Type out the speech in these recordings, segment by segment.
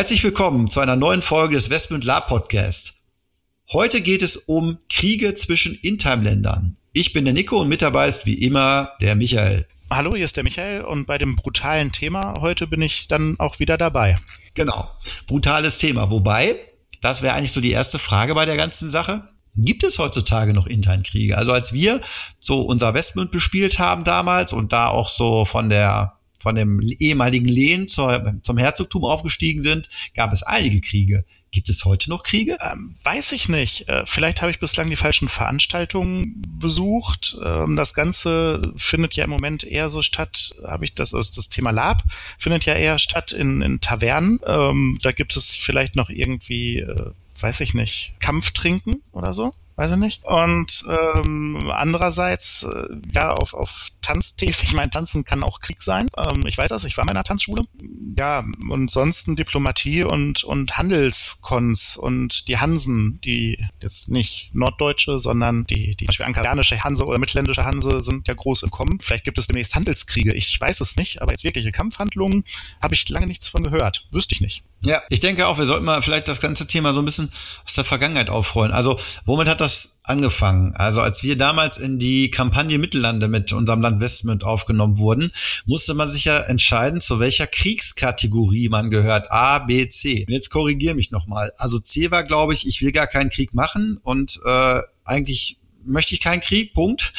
Herzlich willkommen zu einer neuen Folge des Westmund Lab Podcast. Heute geht es um Kriege zwischen In-Time-Ländern. Ich bin der Nico und mit dabei ist wie immer der Michael. Hallo, hier ist der Michael und bei dem brutalen Thema heute bin ich dann auch wieder dabei. Genau, brutales Thema. Wobei, das wäre eigentlich so die erste Frage bei der ganzen Sache. Gibt es heutzutage noch Intern-Kriege? Also als wir so unser Westmund bespielt haben damals und da auch so von der von dem ehemaligen Lehen zur, zum Herzogtum aufgestiegen sind, gab es einige Kriege. Gibt es heute noch Kriege? Ähm, weiß ich nicht. Äh, vielleicht habe ich bislang die falschen Veranstaltungen besucht. Ähm, das Ganze findet ja im Moment eher so statt, habe ich das, also das Thema Lab findet ja eher statt in, in Tavernen. Ähm, da gibt es vielleicht noch irgendwie, äh, weiß ich nicht, Kampftrinken oder so weiß ich nicht. Und ähm, andererseits, äh, ja, auf, auf Tanztees, ich meine, Tanzen kann auch Krieg sein. Ähm, ich weiß das, ich war in einer Tanzschule. Ja, und sonst Diplomatie und, und Handelskons und die Hansen, die jetzt nicht norddeutsche, sondern die, die Beispiel ankarianische Hanse oder mittelländische Hanse sind ja groß im Kommen. Vielleicht gibt es demnächst Handelskriege, ich weiß es nicht, aber jetzt wirkliche Kampfhandlungen habe ich lange nichts von gehört. Wüsste ich nicht. Ja, ich denke auch, wir sollten mal vielleicht das ganze Thema so ein bisschen aus der Vergangenheit aufrollen. Also, womit hat das angefangen? Also, als wir damals in die Kampagne Mittellande mit unserem Land Westmund aufgenommen wurden, musste man sich ja entscheiden, zu welcher Kriegskategorie man gehört. A, B, C. Und jetzt korrigiere mich nochmal. Also C war, glaube ich, ich will gar keinen Krieg machen und äh, eigentlich möchte ich keinen Krieg, Punkt.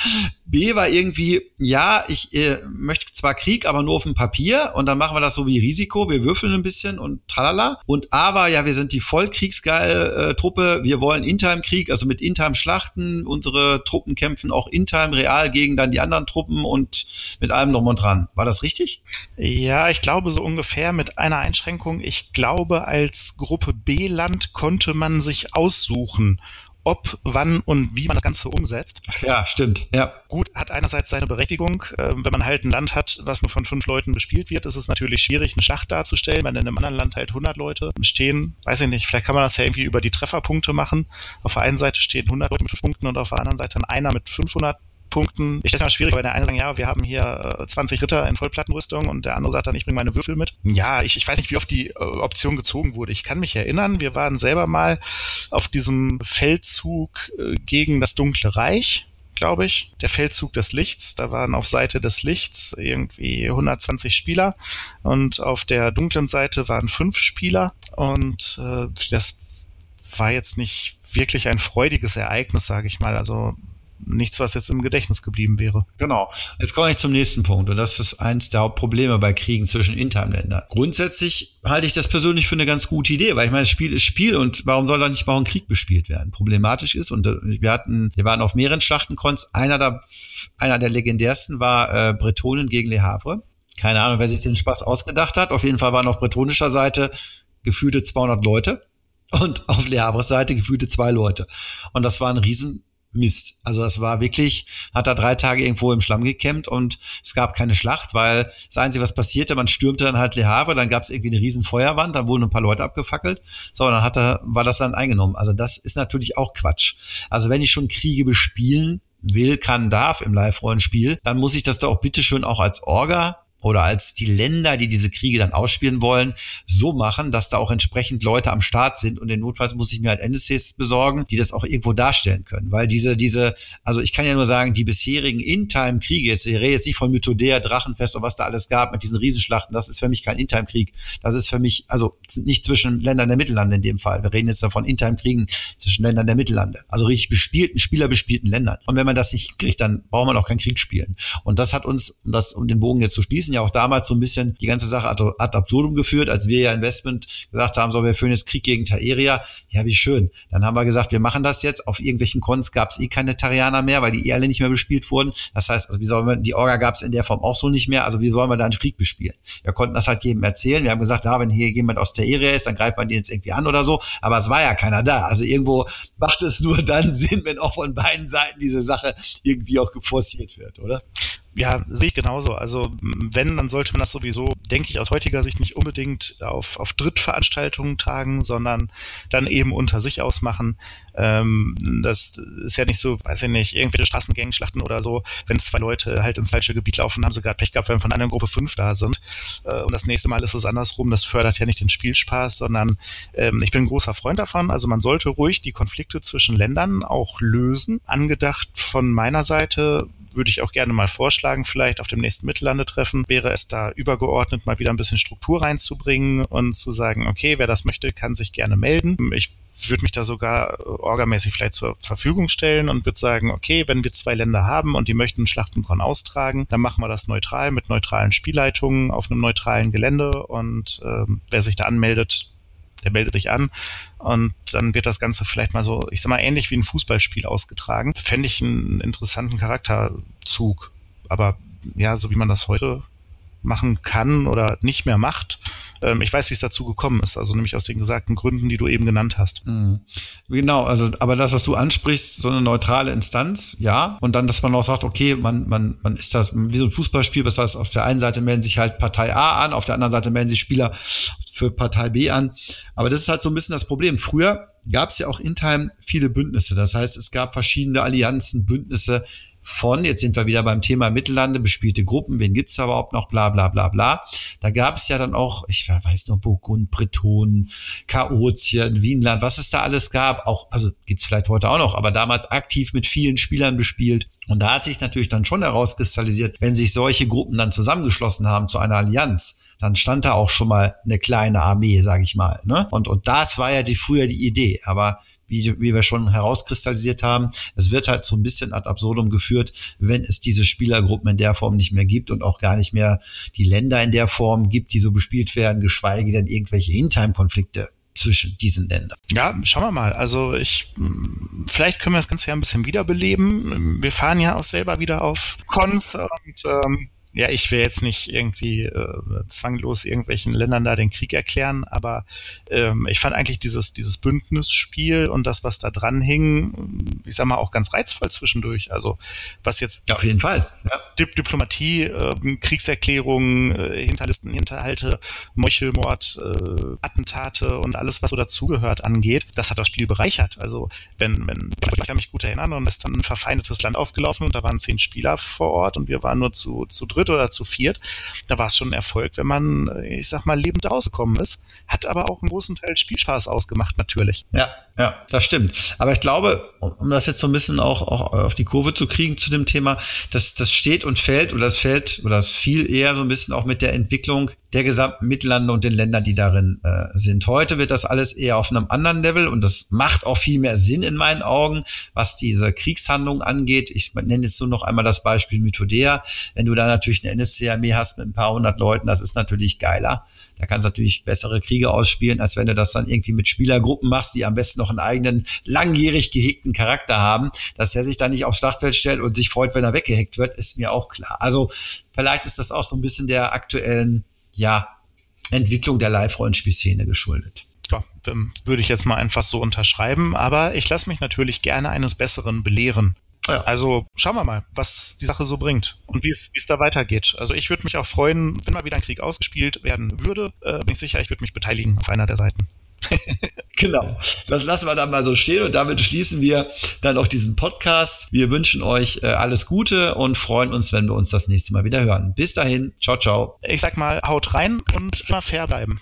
B war irgendwie, ja, ich äh, möchte zwar Krieg, aber nur auf dem Papier und dann machen wir das so wie Risiko, wir würfeln ein bisschen und tralala. Und A war, ja, wir sind die vollkriegsgeile äh, Truppe, wir wollen In-Time-Krieg, also mit In-Time-Schlachten, unsere Truppen kämpfen auch In-Time real gegen dann die anderen Truppen und mit allem noch und dran. War das richtig? Ja, ich glaube so ungefähr mit einer Einschränkung. Ich glaube, als Gruppe B-Land konnte man sich aussuchen, ob, wann und wie man das Ganze umsetzt. Ja, stimmt. Ja. Gut, hat einerseits seine Berechtigung. Ähm, wenn man halt ein Land hat, was nur von fünf Leuten bespielt wird, ist es natürlich schwierig, eine Schlacht darzustellen, wenn in einem anderen Land halt 100 Leute stehen. Weiß ich nicht, vielleicht kann man das ja irgendwie über die Trefferpunkte machen. Auf der einen Seite stehen 100 Leute mit fünf Punkten und auf der anderen Seite einer mit 500 Punkten. Ich stelle es mal schwierig, weil der eine sagt, ja, wir haben hier äh, 20 Ritter in Vollplattenrüstung und der andere sagt dann, ich bringe meine Würfel mit. Ja, ich, ich weiß nicht, wie oft die äh, Option gezogen wurde. Ich kann mich erinnern, wir waren selber mal auf diesem Feldzug äh, gegen das Dunkle Reich glaube ich, der Feldzug des Lichts. Da waren auf Seite des Lichts irgendwie 120 Spieler und auf der dunklen Seite waren fünf Spieler und äh, das war jetzt nicht wirklich ein freudiges Ereignis, sage ich mal. Also nichts, was jetzt im Gedächtnis geblieben wäre. Genau. Jetzt komme ich zum nächsten Punkt und das ist eins der Hauptprobleme bei Kriegen zwischen Interländern. Grundsätzlich halte ich das persönlich für eine ganz gute Idee, weil ich meine, das Spiel ist Spiel und warum soll da nicht mal ein Krieg bespielt werden? Problematisch ist und äh, wir hatten, wir waren auf mehreren Schlachtenkons. Einer der, einer der legendärsten war äh, Bretonen gegen Le Havre. Keine Ahnung, wer sich den Spaß ausgedacht hat. Auf jeden Fall waren auf bretonischer Seite gefühlte 200 Leute und auf Le Havres Seite gefühlte zwei Leute. Und das war ein riesen Mist. Also das war wirklich, hat da drei Tage irgendwo im Schlamm gekämmt und es gab keine Schlacht, weil das Einzige, was passierte, man stürmte dann halt Le Havre, dann gab es irgendwie eine riesen Feuerwand, dann wurden ein paar Leute abgefackelt, so, dann hat er, war das dann eingenommen. Also das ist natürlich auch Quatsch. Also wenn ich schon Kriege bespielen will, kann, darf im Live-Rollenspiel, dann muss ich das da auch bitteschön auch als Orga oder als die Länder, die diese Kriege dann ausspielen wollen, so machen, dass da auch entsprechend Leute am Start sind. Und in Notfalls muss ich mir halt NSCs besorgen, die das auch irgendwo darstellen können, weil diese, diese, also ich kann ja nur sagen, die bisherigen In-Time-Kriege, jetzt, ich rede jetzt nicht von Mythodea, Drachenfest und was da alles gab mit diesen Riesenschlachten, das ist für mich kein In-Time-Krieg, das ist für mich, also nicht zwischen Ländern der Mittellande in dem Fall, wir reden jetzt davon In-Time-Kriegen zwischen Ländern der Mittellande, also richtig bespielten, spielerbespielten Ländern. Und wenn man das nicht kriegt, dann braucht man auch keinen Krieg spielen und das hat uns, um das, um den Bogen jetzt zu schließen, wissen ja auch damals so ein bisschen die ganze Sache ad, ad absurdum geführt, als wir ja Investment gesagt haben, so wir führen jetzt Krieg gegen Taeria. Ja, wie schön. Dann haben wir gesagt, wir machen das jetzt. Auf irgendwelchen Cons gab es eh keine Tarianer mehr, weil die eh alle nicht mehr bespielt wurden. Das heißt, also wie sollen wir, die Orga gab es in der Form auch so nicht mehr. Also wie sollen wir da einen Krieg bespielen? Wir konnten das halt jedem erzählen. Wir haben gesagt, ja, wenn hier jemand aus Area ist, dann greift man den jetzt irgendwie an oder so. Aber es war ja keiner da. Also irgendwo macht es nur dann Sinn, wenn auch von beiden Seiten diese Sache irgendwie auch geforciert wird, oder? Ja, sehe ich genauso. Also wenn, dann sollte man das sowieso, denke ich, aus heutiger Sicht nicht unbedingt auf, auf Drittveranstaltungen tragen, sondern dann eben unter sich ausmachen. Ähm, das ist ja nicht so, weiß ich nicht, irgendwelche Straßengängen-Schlachten oder so. Wenn zwei Leute halt ins falsche Gebiet laufen, haben sie gerade Pech gehabt, wenn von einer Gruppe fünf da sind. Äh, und das nächste Mal ist es andersrum. Das fördert ja nicht den Spielspaß, sondern ähm, ich bin ein großer Freund davon. Also man sollte ruhig die Konflikte zwischen Ländern auch lösen. Angedacht von meiner Seite würde ich auch gerne mal vorschlagen, vielleicht auf dem nächsten Mittellandetreffen, wäre es da übergeordnet mal wieder ein bisschen Struktur reinzubringen und zu sagen, okay, wer das möchte, kann sich gerne melden. Ich würde mich da sogar orgamäßig vielleicht zur Verfügung stellen und würde sagen, okay, wenn wir zwei Länder haben und die möchten Schlachtenkon austragen, dann machen wir das neutral mit neutralen Spielleitungen auf einem neutralen Gelände und ähm, wer sich da anmeldet, der meldet sich an und dann wird das Ganze vielleicht mal so, ich sag mal, ähnlich wie ein Fußballspiel ausgetragen. Fände ich einen interessanten Charakterzug. Aber ja, so wie man das heute machen kann oder nicht mehr macht, ähm, ich weiß, wie es dazu gekommen ist, also nämlich aus den gesagten Gründen, die du eben genannt hast. Mhm. Genau, also aber das, was du ansprichst, so eine neutrale Instanz, ja, und dann, dass man auch sagt, okay, man, man, man ist das wie so ein Fußballspiel, das heißt, auf der einen Seite melden sich halt Partei A an, auf der anderen Seite melden sich Spieler für Partei B an. Aber das ist halt so ein bisschen das Problem. Früher gab es ja auch in Time viele Bündnisse. Das heißt, es gab verschiedene Allianzen, Bündnisse, von, jetzt sind wir wieder beim Thema Mittellande, bespielte Gruppen, wen gibt's da überhaupt noch, bla bla bla bla. Da gab es ja dann auch, ich weiß noch, Burgund, Bretonen, Chaotien, Wienland, was es da alles gab, auch, also gibt's vielleicht heute auch noch, aber damals aktiv mit vielen Spielern bespielt. Und da hat sich natürlich dann schon herauskristallisiert, wenn sich solche Gruppen dann zusammengeschlossen haben zu einer Allianz, dann stand da auch schon mal eine kleine Armee, sag ich mal. Ne? Und, und das war ja die früher die Idee. Aber wie, wie wir schon herauskristallisiert haben, es wird halt so ein bisschen ad absurdum geführt, wenn es diese Spielergruppen in der Form nicht mehr gibt und auch gar nicht mehr die Länder in der Form gibt, die so bespielt werden, geschweige denn irgendwelche In-Time-Konflikte zwischen diesen Ländern. Ja, schauen wir mal. Also ich, vielleicht können wir das Ganze ja ein bisschen wiederbeleben. Wir fahren ja auch selber wieder auf Cons und ähm, ja, ich will jetzt nicht irgendwie äh, zwanglos irgendwelchen Ländern da den Krieg erklären, aber ähm, ich fand eigentlich dieses, dieses Bündnisspiel und das, was da dran hing, ich sag mal, auch ganz reizvoll zwischendurch. Also was jetzt ja, auf jeden Fall. Ja. Dip Diplomatie, äh, Kriegserklärungen, äh, Hinterlisten, Hinterhalte, Meuchelmord, äh, Attentate und alles, was so dazugehört, angeht, das hat das Spiel bereichert. Also wenn, wenn, ich kann mich gut erinnern, und es ist dann ein verfeindetes Land aufgelaufen und da waren zehn Spieler vor Ort und wir waren nur zu, zu dritt dritt oder zu viert, da war es schon ein Erfolg, wenn man, ich sag mal, lebend rausgekommen ist. Hat aber auch einen großen Teil Spielspaß ausgemacht, natürlich. Ja, ja, das stimmt. Aber ich glaube, um das jetzt so ein bisschen auch, auch auf die Kurve zu kriegen zu dem Thema, das, das steht und fällt oder das fällt oder das fiel eher so ein bisschen auch mit der Entwicklung der gesamten Mittellande und den Ländern, die darin äh, sind. Heute wird das alles eher auf einem anderen Level und das macht auch viel mehr Sinn in meinen Augen, was diese Kriegshandlung angeht. Ich nenne jetzt nur noch einmal das Beispiel Mythodea. Wenn du da natürlich eine NSC-Armee hast mit ein paar hundert Leuten, das ist natürlich geiler. Da kannst du natürlich bessere Kriege ausspielen, als wenn du das dann irgendwie mit Spielergruppen machst, die am besten noch einen eigenen langjährig gehegten Charakter haben. Dass er sich da nicht aufs Schlachtfeld stellt und sich freut, wenn er weggehackt wird, ist mir auch klar. Also vielleicht ist das auch so ein bisschen der aktuellen, ja, Entwicklung der Live-Rollenspielszene geschuldet. Ja, würde ich jetzt mal einfach so unterschreiben, aber ich lasse mich natürlich gerne eines Besseren belehren. Ja. Also schauen wir mal, was die Sache so bringt und wie es da weitergeht. Also ich würde mich auch freuen, wenn mal wieder ein Krieg ausgespielt werden würde, äh, bin ich sicher, ich würde mich beteiligen auf einer der Seiten. genau. Das lassen wir dann mal so stehen und damit schließen wir dann auch diesen Podcast. Wir wünschen euch äh, alles Gute und freuen uns, wenn wir uns das nächste Mal wieder hören. Bis dahin. Ciao, ciao. Ich sag mal, haut rein und immer fair bleiben.